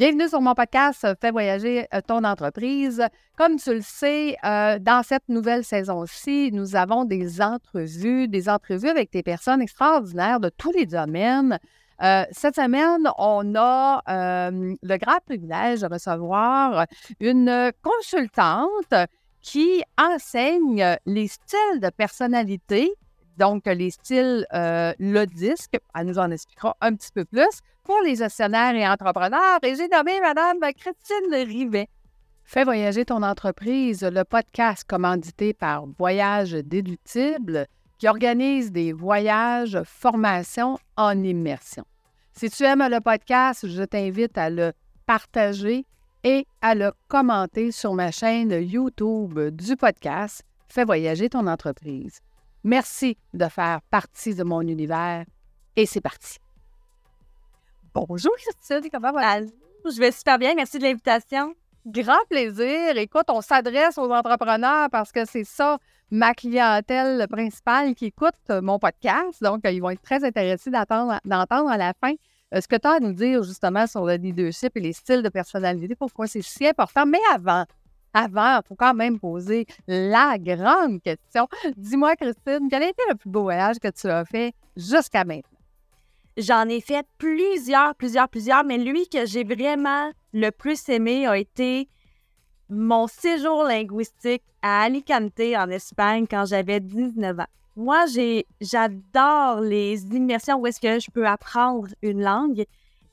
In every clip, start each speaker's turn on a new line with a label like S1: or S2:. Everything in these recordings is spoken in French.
S1: Bienvenue sur mon podcast Fais voyager euh, ton entreprise. Comme tu le sais, euh, dans cette nouvelle saison-ci, nous avons des entrevues, des entrevues avec des personnes extraordinaires de tous les domaines. Euh, cette semaine, on a le grand privilège de recevoir une consultante qui enseigne les styles de personnalité donc les styles euh, le disque. Elle nous en expliquera un petit peu plus pour les gestionnaires et entrepreneurs. Et j'ai nommé Mme Christine Rivet. Fais voyager ton entreprise, le podcast commandité par Voyage Déductible qui organise des voyages, formations en immersion. Si tu aimes le podcast, je t'invite à le partager et à le commenter sur ma chaîne YouTube du podcast Fais voyager ton entreprise. Merci de faire partie de mon univers et c'est parti. Bonjour Christine, comment vas-tu?
S2: Je vais super bien, merci de l'invitation.
S1: Grand plaisir. Écoute, on s'adresse aux entrepreneurs parce que c'est ça ma clientèle principale qui écoute mon podcast. Donc, ils vont être très intéressés d'entendre à la fin euh, ce que tu as à nous dire justement sur le leadership et les styles de personnalité, pourquoi c'est si important. Mais avant, avant, il faut quand même poser la grande question. Dis-moi, Christine, quel a été le plus beau voyage que tu as fait jusqu'à maintenant?
S2: J'en ai fait plusieurs, plusieurs, plusieurs, mais lui que j'ai vraiment le plus aimé a été mon séjour linguistique à Alicante, en Espagne, quand j'avais 19 ans. Moi, j'adore les immersions où est-ce que je peux apprendre une langue.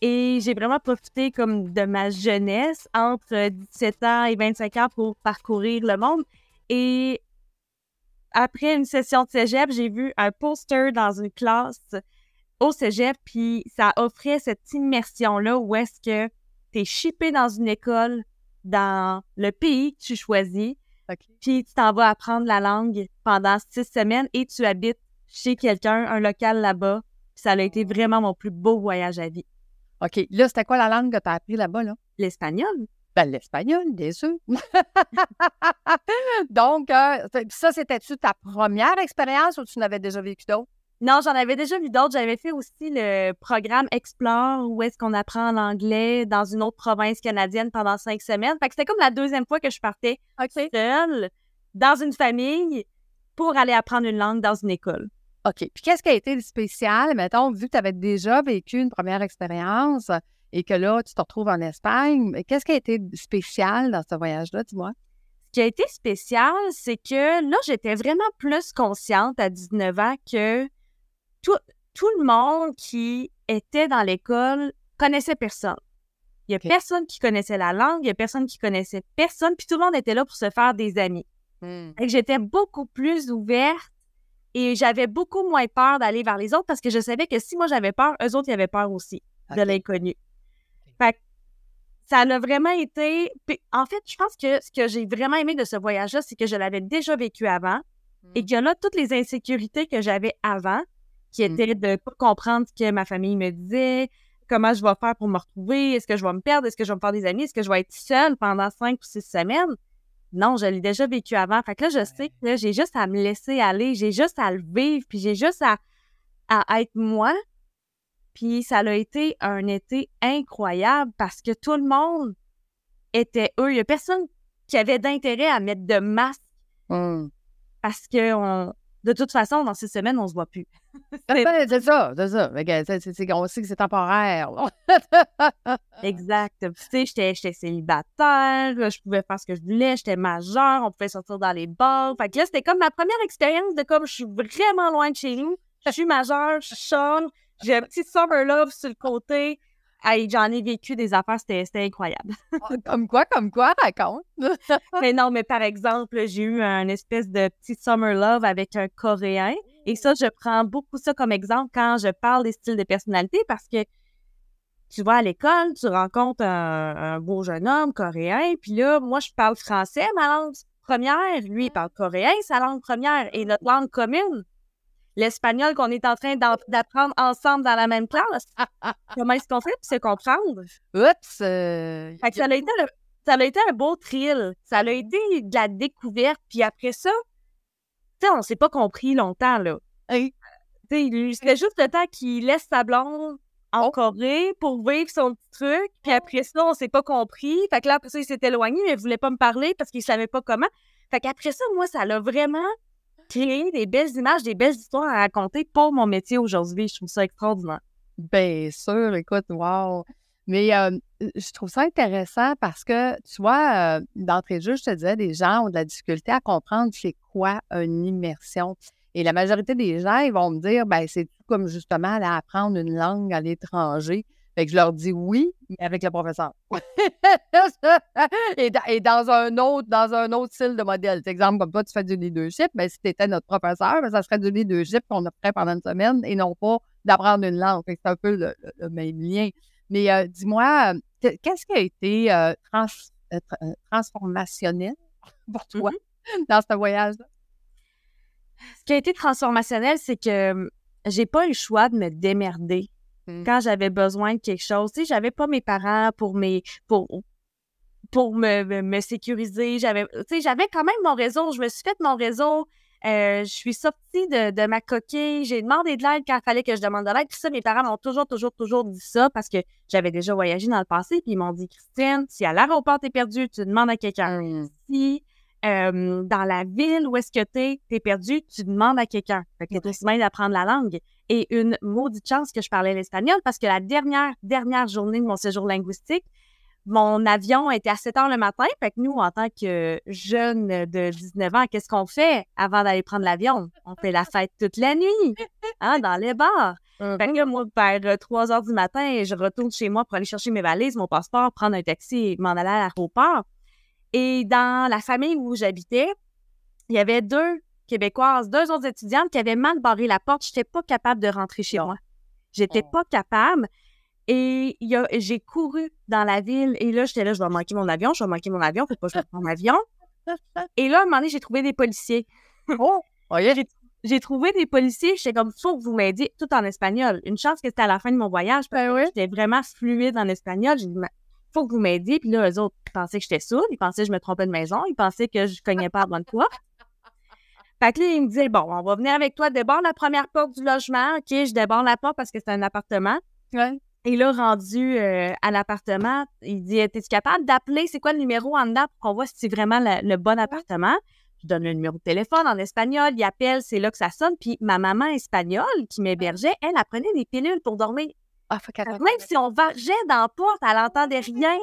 S2: Et j'ai vraiment profité comme de ma jeunesse entre 17 ans et 25 ans pour parcourir le monde. Et après une session de cégep, j'ai vu un poster dans une classe au cégep, puis ça offrait cette immersion-là où est-ce que tu es shippé dans une école dans le pays que tu choisis, puis tu t'en vas apprendre la langue pendant six semaines et tu habites chez quelqu'un, un local là-bas. Ça a été vraiment mon plus beau voyage à vie.
S1: OK. Là, c'était quoi la langue que tu as appris là-bas, là?
S2: L'espagnol.
S1: Ben, l'espagnol, bien sûr. Donc, euh, ça, c'était-tu ta première expérience ou tu n'avais déjà vécu d'autres?
S2: Non, j'en avais déjà vu d'autres. J'avais fait aussi le programme Explore, où est-ce qu'on apprend l'anglais dans une autre province canadienne pendant cinq semaines. Fait que c'était comme la deuxième fois que je partais seule dans une famille pour aller apprendre une langue dans une école.
S1: OK. Puis qu'est-ce qui a été spécial, mettons, vu que tu avais déjà vécu une première expérience et que là, tu te retrouves en Espagne, qu'est-ce qui a été spécial dans ce voyage-là, dis-moi?
S2: Ce qui a été spécial, c'est que là, j'étais vraiment plus consciente à 19 ans que tout, tout le monde qui était dans l'école connaissait personne. Il n'y a personne qui connaissait la langue, il n'y a personne qui connaissait personne, puis tout le monde était là pour se faire des amis. Mmh. Et j'étais beaucoup plus ouverte et j'avais beaucoup moins peur d'aller vers les autres parce que je savais que si moi j'avais peur, eux autres, ils avaient peur aussi de l'inconnu. Fait que ça a vraiment été. en fait, je pense que ce que j'ai vraiment aimé de ce voyage-là, c'est que je l'avais déjà vécu avant et mmh. que là, toutes les insécurités que j'avais avant, qui mmh. étaient de ne pas comprendre ce que ma famille me disait, comment je vais faire pour me retrouver, est-ce que je vais me perdre, est-ce que je vais me faire des amis, est-ce que je vais être seule pendant cinq ou six semaines, non, je l'ai déjà vécu avant. Fait que là, je sais que j'ai juste à me laisser aller, j'ai juste à le vivre, puis j'ai juste à, à être moi. Puis ça a été un été incroyable parce que tout le monde était eux. Il n'y a personne qui avait d'intérêt à mettre de masque mmh. parce que on, de toute façon, dans ces semaines, on ne se voit plus.
S1: c'est ça, c'est ça. on sait que c'est temporaire.
S2: exact. Tu sais, j'étais célibataire, je pouvais faire ce que je voulais, j'étais majeure, on pouvait sortir dans les bars. Fait que là, c'était comme ma première expérience de comme je suis vraiment loin de chez nous. Je suis majeure, je chante, j'ai un petit summer love sur le côté. Hey, j'en ai vécu des affaires, c'était incroyable.
S1: Ah, comme quoi, comme quoi, raconte.
S2: mais non, mais par exemple, j'ai eu un espèce de petit summer love avec un Coréen. Et ça, je prends beaucoup ça comme exemple quand je parle des styles de personnalité parce que tu vas à l'école, tu rencontres un, beau jeune homme coréen, puis là, moi, je parle français, ma langue première. Lui, il parle coréen, sa langue première. Et notre langue commune, l'espagnol qu'on est en train d'apprendre ensemble dans la même classe. Comment est-ce qu'on fait pour se comprendre?
S1: Oups! Euh,
S2: ça, a été ça a été un beau thrill. Ça a été de la découverte. Puis après ça, tu sais, on s'est pas compris longtemps, là. C'était juste le temps qu'il laisse sa blonde en Corée pour vivre son petit truc. Puis après ça, on s'est pas compris. Fait que là, après ça, il s'est éloigné, mais il voulait pas me parler parce qu'il savait pas comment. Fait qu'après ça, moi, ça l'a vraiment créé des belles images, des belles histoires à raconter pour mon métier aujourd'hui. Je trouve ça extraordinaire.
S1: Bien sûr, écoute, wow. Mais je trouve ça intéressant parce que, tu vois, d'entrée de jeu, je te disais, des gens ont de la difficulté à comprendre c'est quoi une immersion. Et la majorité des gens, ils vont me dire, ben c'est tout comme justement aller apprendre une langue à l'étranger. Fait que je leur dis oui, mais avec le professeur. et, dans un autre, dans un autre style de modèle. Par exemple, comme toi, tu fais du leadership, mais ben, si tu étais notre professeur, ben, ça serait du leadership qu'on ferait pendant une semaine et non pas d'apprendre une langue. C'est un peu le, même lien. Mais euh, dis-moi, qu'est-ce qui a été euh, euh, transformationnel pour toi mm-hmm. dans ce voyage-là?
S2: Ce qui a été transformationnel, c'est que hum, j'ai pas eu le choix de me démerder mmh. quand j'avais besoin de quelque chose. Tu sais, j'avais pas mes parents pour mes pour pour me, me, sécuriser. J'avais, tu sais, j'avais quand même mon réseau. Je me suis fait mon réseau. Euh, je suis sortie de, de ma coquille. J'ai demandé de l'aide quand il fallait que je demande de l'aide. Puis ça, mes parents m'ont toujours, toujours, toujours dit ça parce que j'avais déjà voyagé dans le passé. Puis ils m'ont dit, Christine, si à l'aéroport t'es perdu, tu demandes à quelqu'un. Si dans la ville où est-ce que tu es, perdu, tu demandes à quelqu'un. Fait que t'es aussi bien d'apprendre la langue. Et une maudite chance que je parlais l'espagnol parce que la dernière, dernière journée de mon séjour linguistique, mon avion était à 7 heures le matin. Fait que nous, en tant que jeunes de 19 ans, qu'est-ce qu'on fait avant d'aller prendre l'avion? On fait la fête toute la nuit, hein, dans les bars. Fait que moi, vers 3 heures du matin, je retourne chez moi pour aller chercher mes valises, mon passeport, prendre un taxi et m'en aller à l'aéroport. Et dans la famille où j'habitais, il y avait deux Québécoises, deux autres étudiantes qui avaient mal barré la porte. Je n'étais pas capable de rentrer chez moi. J'étais oh. pas capable. Et j'ai couru dans la ville. Et là, j'étais là, je vais manquer mon avion, je vais manquer mon avion, faut pas que je mon avion. Et là, à un moment donné, j'ai trouvé des policiers.
S1: Oh,
S2: j'ai trouvé des policiers. J'étais comme, faut que vous m'aidiez, tout en espagnol. Une chance que c'était à la fin de mon voyage, parce ben j'étais vraiment fluide en espagnol. J'ai dit, faut que vous m'aidiez. Puis là, eux autres pensaient que j'étais sourde, ils pensaient que je me trompais de maison, ils pensaient que je cognais pas à bonne porte. Fait que là, ils me disaient, bon, on va venir avec toi, déborde la première porte du logement. OK, je déborde la porte parce que c'est un appartement. Et là, rendu euh, à l'appartement, il dit, es-tu capable d'appeler, c'est quoi le numéro en dedans pour qu'on voit si c'est vraiment le, bon appartement? Je donne le numéro de téléphone en espagnol, il appelle, c'est là que ça sonne. Puis ma maman espagnole qui m'hébergeait, elle, elle prenait des pilules pour dormir.
S1: Ah,
S2: Même si on vargeait dans la porte, elle n'entendait rien.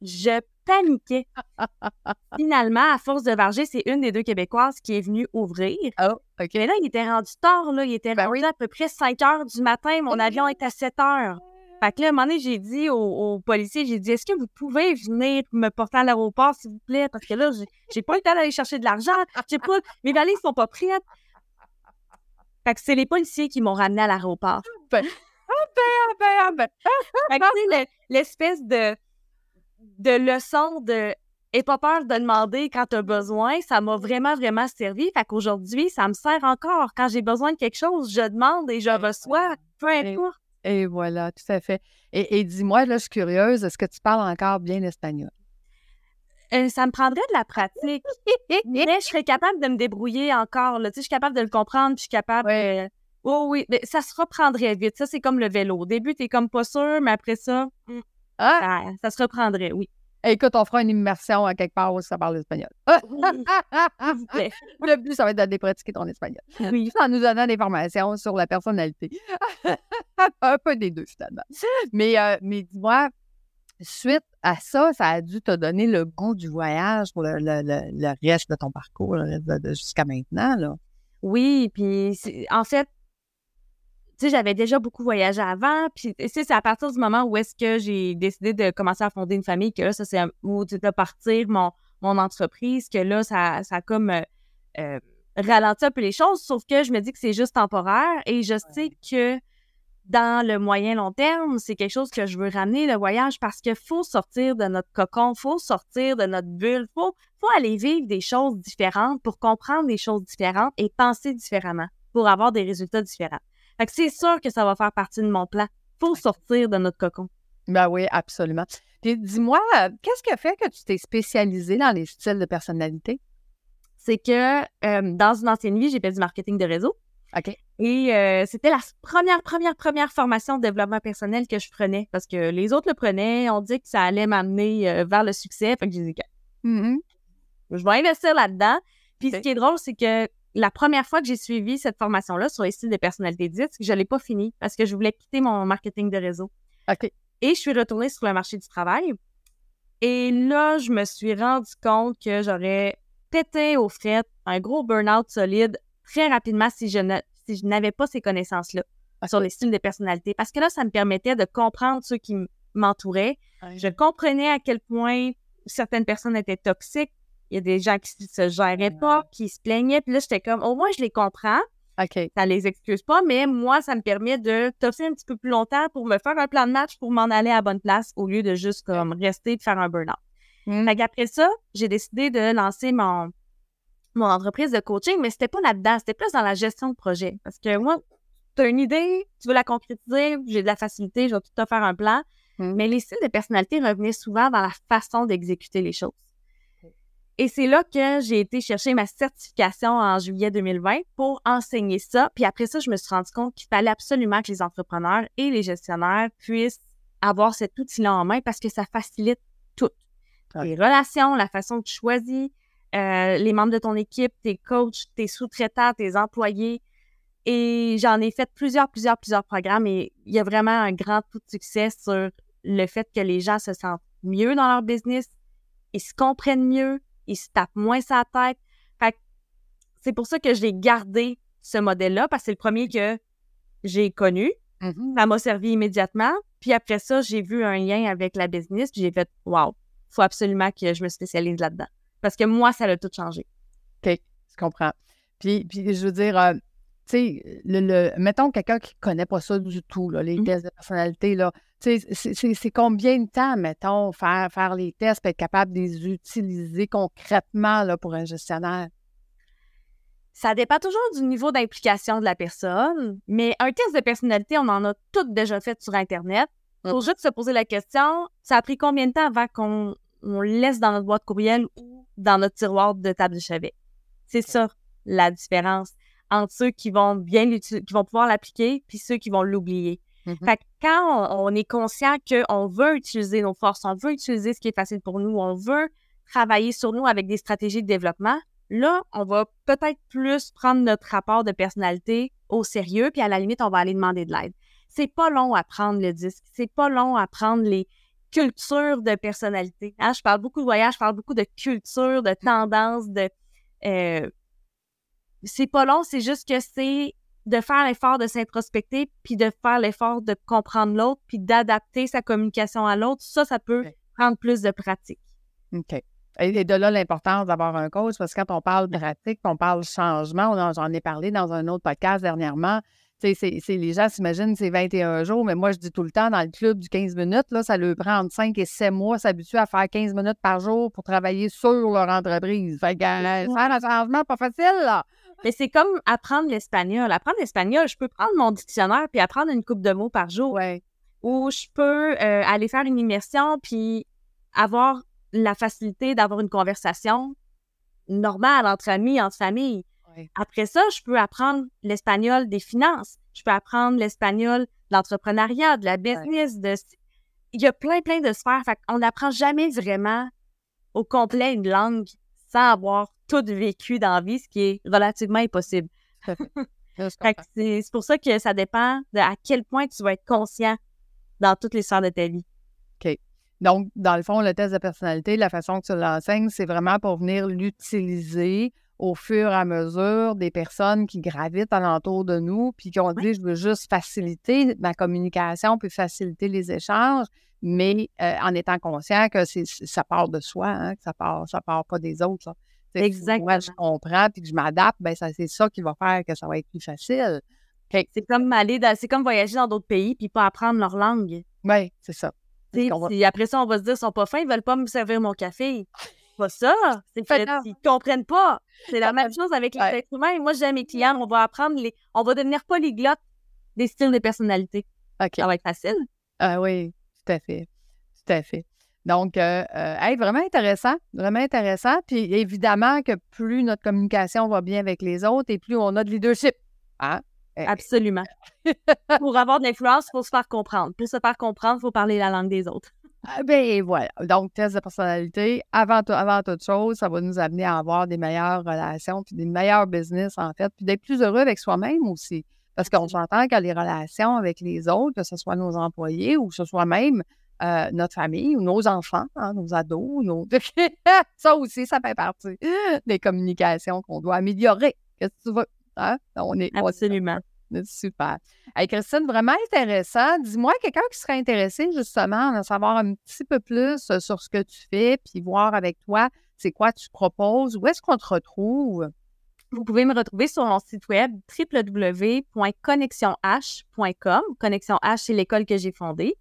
S2: Je paniquais. Finalement, à force de varger, c'est une des deux Québécoises qui est venue ouvrir.
S1: Oh,
S2: OK. Mais là, il était rendu tard, là. Il était ben rendu à peu près 5 heures du matin. Mon avion est à 7 heures. Fait que là, à un moment donné, j'ai dit aux, policiers, j'ai dit, est-ce que vous pouvez venir me porter à l'aéroport, s'il vous plaît? Parce que là, j'ai pas le temps d'aller chercher de l'argent. J'ai pas, mes valises sont pas prêtes. Fait que c'est les policiers qui m'ont ramené à l'aéroport. Ben, l'espèce de, de leçon de et pas peur de demander quand tu as besoin, ça m'a vraiment, vraiment servi. Fait qu'aujourd'hui, ça me sert encore. Quand j'ai besoin de quelque chose, je demande et je reçois, peu importe.
S1: Et, voilà, tout à fait. Et, dis-moi, là, je suis curieuse, est-ce que tu parles encore bien l'espagnol?
S2: Euh, ça me prendrait de la pratique. mais je serais capable de me débrouiller encore. Là. Tu sais, je suis capable de le comprendre, puis je suis capable. Oh oui, mais ça se reprendrait vite. Ça, c'est comme le vélo. Au début, t'es comme pas sûr, mais après ça, hmm, ah! ça, se reprendrait, oui.
S1: Écoute, on fera une immersion à quelque part où ça parle espagnol. le plus, ça va être d'aller pratiquer ton espagnol. Oui. En nous donnant des formations sur la personnalité. Un peu des deux, finalement. Mais, euh, mais dis-moi, suite à ça, ça a dû te donner le goût du voyage pour le, le, reste de ton parcours jusqu'à maintenant. Là.
S2: Oui, puis en fait, tu sais, j'avais déjà beaucoup voyagé avant. Puis, c'est à partir du moment où est-ce que j'ai décidé de commencer à fonder une famille que là, ça, c'est où de partir mon, mon entreprise, que là, ça, ça a comme euh, euh, ralenti un peu les choses. Sauf que je me dis que c'est juste temporaire et je sais que dans le moyen long terme, c'est quelque chose que je veux ramener, le voyage, parce qu'il faut sortir de notre cocon, faut sortir de notre bulle, faut, faut aller vivre des choses différentes pour comprendre des choses différentes et penser différemment pour avoir des résultats différents. Fait que c'est sûr que ça va faire partie de mon plan. Faut sortir de notre cocon.
S1: Ben oui, absolument. Puis dis-moi, qu'est-ce qui a fait que tu t'es spécialisée dans les styles de personnalité?
S2: C'est que euh, dans une ancienne vie, j'ai fait du marketing de réseau.
S1: OK.
S2: Et euh, c'était la première, première, première formation de développement personnel que je prenais parce que les autres le prenaient. On dit que ça allait m'amener euh, vers le succès. Fait que j'ai dit, mm-hmm. je vais investir là-dedans. Puis ce qui est drôle, c'est que la première fois que j'ai suivi cette formation-là sur les styles de personnalité dite, je ne l'ai pas fini parce que je voulais quitter mon marketing de réseau.
S1: OK.
S2: Et je suis retournée sur le marché du travail. Et là, je me suis rendu compte que j'aurais pété au fret un gros burn-out solide très rapidement si je n'avais pas ces connaissances-là sur les styles de personnalité. Parce que là, ça me permettait de comprendre ceux qui m'entouraient. Je comprenais à quel point certaines personnes étaient toxiques, il y a des gens qui se géraient pas, qui se plaignaient. Puis là, j'étais comme, au moins, je les comprends.
S1: OK.
S2: Ça les excuse pas, mais moi, ça me permet de toffer un petit peu plus longtemps pour me faire un plan de match pour m'en aller à la bonne place au lieu de juste comme rester de faire un burn-out. Mmh. Après ça, j'ai décidé de lancer mon, mon entreprise de coaching, mais c'était pas là-dedans, c'était plus dans la gestion de projet. Parce que moi, tu as une idée, tu veux la concrétiser, j'ai de la facilité, je vais tout te faire un plan. Mmh. Mais les styles de personnalité revenaient souvent dans la façon d'exécuter les choses. Et c'est là que j'ai été chercher ma certification en juillet 2020 pour enseigner ça. Puis après ça, je me suis rendu compte qu'il fallait absolument que les entrepreneurs et les gestionnaires puissent avoir cet outil-là en main parce que ça facilite tout. Les relations, la façon que tu choisis, euh, les membres de ton équipe, tes coachs, tes sous-traitants, tes employés. Et j'en ai fait plusieurs, plusieurs, plusieurs programmes et il y a vraiment un grand coup de succès sur le fait que les gens se sentent mieux dans leur business, ils se comprennent mieux, ils se tapent moins sa tête. Fait c'est pour ça que j'ai gardé ce modèle-là, parce que c'est le premier que j'ai connu. Mm-hmm. Ça m'a servi immédiatement. Puis après ça, j'ai vu un lien avec la business, puis j'ai fait Wow, faut absolument que je me spécialise là-dedans. Parce que moi, ça a tout changé.
S1: OK, je comprends. Puis, puis je veux dire, euh, tu sais, le, mettons quelqu'un qui ne connaît pas ça du tout, les mmh. tests de personnalité, là, c'est combien de temps, mettons, faire, faire les tests pour être capable de les utiliser concrètement là, pour un gestionnaire?
S2: Ça dépend toujours du niveau d'implication de la personne, mais un test de personnalité, on en a toutes déjà fait sur Internet. Il faut mmh. juste se poser la question, ça a pris combien de temps avant qu'on on laisse dans notre boîte courriel ou dans notre tiroir de table de chevet? C'est ça la différence entre ceux qui vont bien qui vont pouvoir l'appliquer puis ceux qui vont l'oublier. Mm-hmm. Fait que quand on, est conscient qu'on veut utiliser nos forces, on veut utiliser ce qui est facile pour nous, on veut travailler sur nous avec des stratégies de développement, là, on va peut-être plus prendre notre rapport de personnalité au sérieux, puis à la limite, on va aller demander de l'aide. C'est pas long à prendre le disque, c'est pas long à prendre les cultures de personnalité. Hein? Je parle beaucoup de voyage, je parle beaucoup de culture, de tendance, de... Euh, c'est pas long, c'est juste que c'est de faire l'effort de s'introspecter, puis de faire l'effort de comprendre l'autre, puis d'adapter sa communication à l'autre. Ça, ça peut prendre plus de pratique.
S1: OK. Et de là, l'importance d'avoir un coach, parce que quand on parle pratique, on parle changement, j'en ai parlé dans un autre podcast dernièrement, c'est, les gens s'imaginent c'est 21 jours, mais moi, je dis tout le temps, dans le club du 15 minutes, là, ça leur prend entre 5 et 7 mois s'habituer à faire 15 minutes par jour pour travailler sur leur entreprise. Fait que euh, faire un changement, pas facile, là.
S2: Mais c'est comme apprendre l'espagnol. Apprendre l'espagnol, je peux prendre mon dictionnaire puis apprendre une coupe de mots par jour.
S1: Ouais.
S2: Ou je peux euh, aller faire une immersion puis avoir la facilité d'avoir une conversation normale entre amis, entre familles. Après ça, je peux apprendre l'espagnol des finances. Je peux apprendre l'espagnol de l'entrepreneuriat, de la business. De... Il y a plein, plein de sphères. On n'apprend jamais vraiment au complet une langue sans avoir tout vécu dans la vie, ce qui est relativement impossible. c'est pour ça que ça dépend de à quel point tu vas être conscient dans toutes les sphères de ta vie.
S1: OK. Donc, dans le fond, le test de personnalité, la façon que tu l'enseignes, c'est vraiment pour venir l'utiliser au fur et à mesure des personnes qui gravitent alentour de nous, puis qui ont dit, je veux juste faciliter ma communication, puis faciliter les échanges, mais euh, en étant conscient que ça part de soi, hein, que ça part, ça part pas des autres.
S2: Exactement.
S1: Moi, je comprends puis que je m'adapte, ben c'est ça qui va faire que ça va être plus facile.
S2: C'est comme aller c'est comme voyager dans d'autres pays puis pas apprendre leur langue.
S1: Oui, c'est ça.
S2: Après ça, on va se dire, ils sont pas fins, ils veulent pas me servir mon café. Pas ça. C'est qu'ils comprennent pas. C'est la même chose avec les êtres humains. Moi, j'aime mes clients, on va apprendre les. On va devenir polyglotte des styles de personnalité. Ça va être facile.
S1: Ah oui, tout à fait. Tout à fait. Donc, euh, euh vraiment intéressant, vraiment intéressant. Puis évidemment que plus notre communication va bien avec les autres et plus on a de leadership. Hein? Eh,
S2: Absolument. Pour avoir de l'influence, il faut se faire comprendre. Pour se faire comprendre, il faut parler la langue des autres.
S1: Ah, ben voilà. Donc, test de personnalité, avant, tout- avant toute chose, ça va nous amener à avoir des meilleures relations, puis des meilleurs business, en fait, puis d'être plus heureux avec soi-même aussi. Parce qu'on s'entend que les relations avec les autres, que ce soit nos employés ou que ce soit même euh, notre famille ou nos enfants, hein, nos ados, nos... ça aussi, ça fait partie des communications qu'on doit améliorer. Qu'est-ce que tu veux? Hein? On est, on est-
S2: Absolument.
S1: Super. Hey, Christine, vraiment intéressant. Dis-moi, quelqu'un qui serait intéressé justement à savoir un petit peu plus euh, sur ce que tu fais, puis voir avec toi c'est quoi tu proposes, où est-ce qu'on te retrouve?
S2: Vous pouvez me retrouver sur mon site web www.connexionh.com. Connexion H, c'est l'école que j'ai fondée.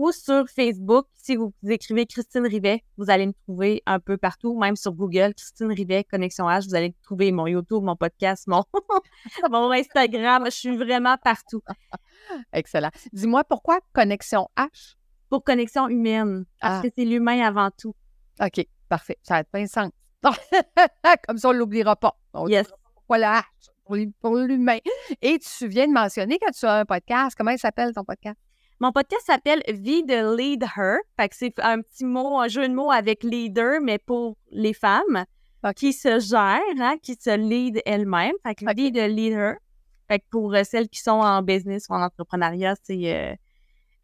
S2: Ou sur Facebook, si vous écrivez Christine Rivet, vous allez me trouver un peu partout, même sur Google, Christine Rivet, Connexion H, vous allez trouver mon YouTube, mon podcast, mon, mon Instagram. Je suis vraiment partout.
S1: Excellent. Dis-moi pourquoi Connexion H?
S2: Pour connexion humaine, parce
S1: Ah.
S2: que c'est l'humain avant tout.
S1: OK, parfait. Ça a plein de sens. Comme ça, on ne l'oubliera pas. On
S2: Yes.
S1: pas Pourquoi? Pour l'hu- Pour l'humain. Et tu viens de mentionner que tu as un podcast? Comment il s'appelle ton podcast?
S2: Mon podcast s'appelle Vie de Lead Her. Fait que c'est un petit mot, un jeu de mots avec leader, mais pour les femmes qui se gèrent, hein, qui se lead elles-mêmes. Fait que. Vie de Lead Her. Fait que pour euh, celles qui sont en business ou en entrepreneuriat, c'est euh,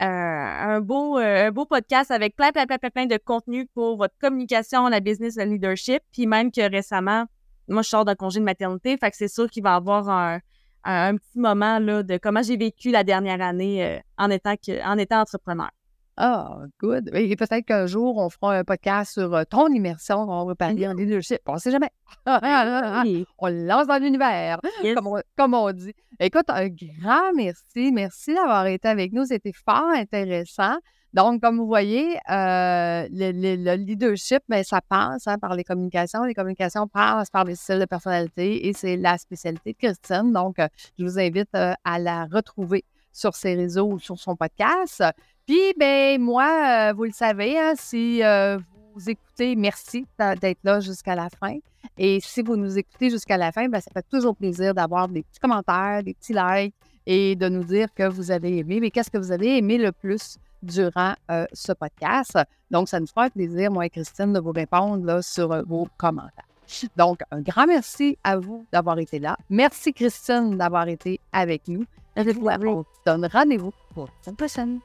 S2: un, beau, euh, un beau podcast avec plein, plein, plein, plein, plein de contenu pour votre communication, la business, le leadership. Puis même que récemment, moi, je sors d'un congé de maternité. Fait que c'est sûr qu'il va y avoir un, un, petit moment là, de comment j'ai vécu la dernière année euh, en, étant en étant entrepreneur.
S1: Ah, good. Et peut-être qu'un jour, on fera un podcast sur euh, ton immersion. On va parler en leadership. On ne sait jamais.
S2: Oui.
S1: on le lance dans l'univers,
S2: Yes.
S1: comme on, comme on dit. Écoute, un grand merci. Merci d'avoir été avec nous. C'était fort intéressant. Donc, comme vous voyez, euh, le, le- le leadership, ben, ça passe hein, par les communications. Les communications passent par les styles de personnalité et c'est la spécialité de Christine. Donc, euh, je vous invite euh, à la retrouver sur ses réseaux ou sur son podcast. Puis, ben moi, euh, vous le savez, hein, si euh, vous écoutez, merci d'être là jusqu'à la fin. Et si vous nous écoutez jusqu'à la fin, ben, ça fait toujours plaisir d'avoir des petits commentaires, des petits likes et de nous dire que vous avez aimé. Mais qu'est-ce que vous avez aimé le plus durant euh, ce podcast? Donc, ça nous fera plaisir, moi et Christine, de vous répondre là, sur vos commentaires. Donc, un grand merci à vous d'avoir été là. Merci, Christine, d'avoir été avec nous. On se donne rendez-vous pour la semaine prochaine.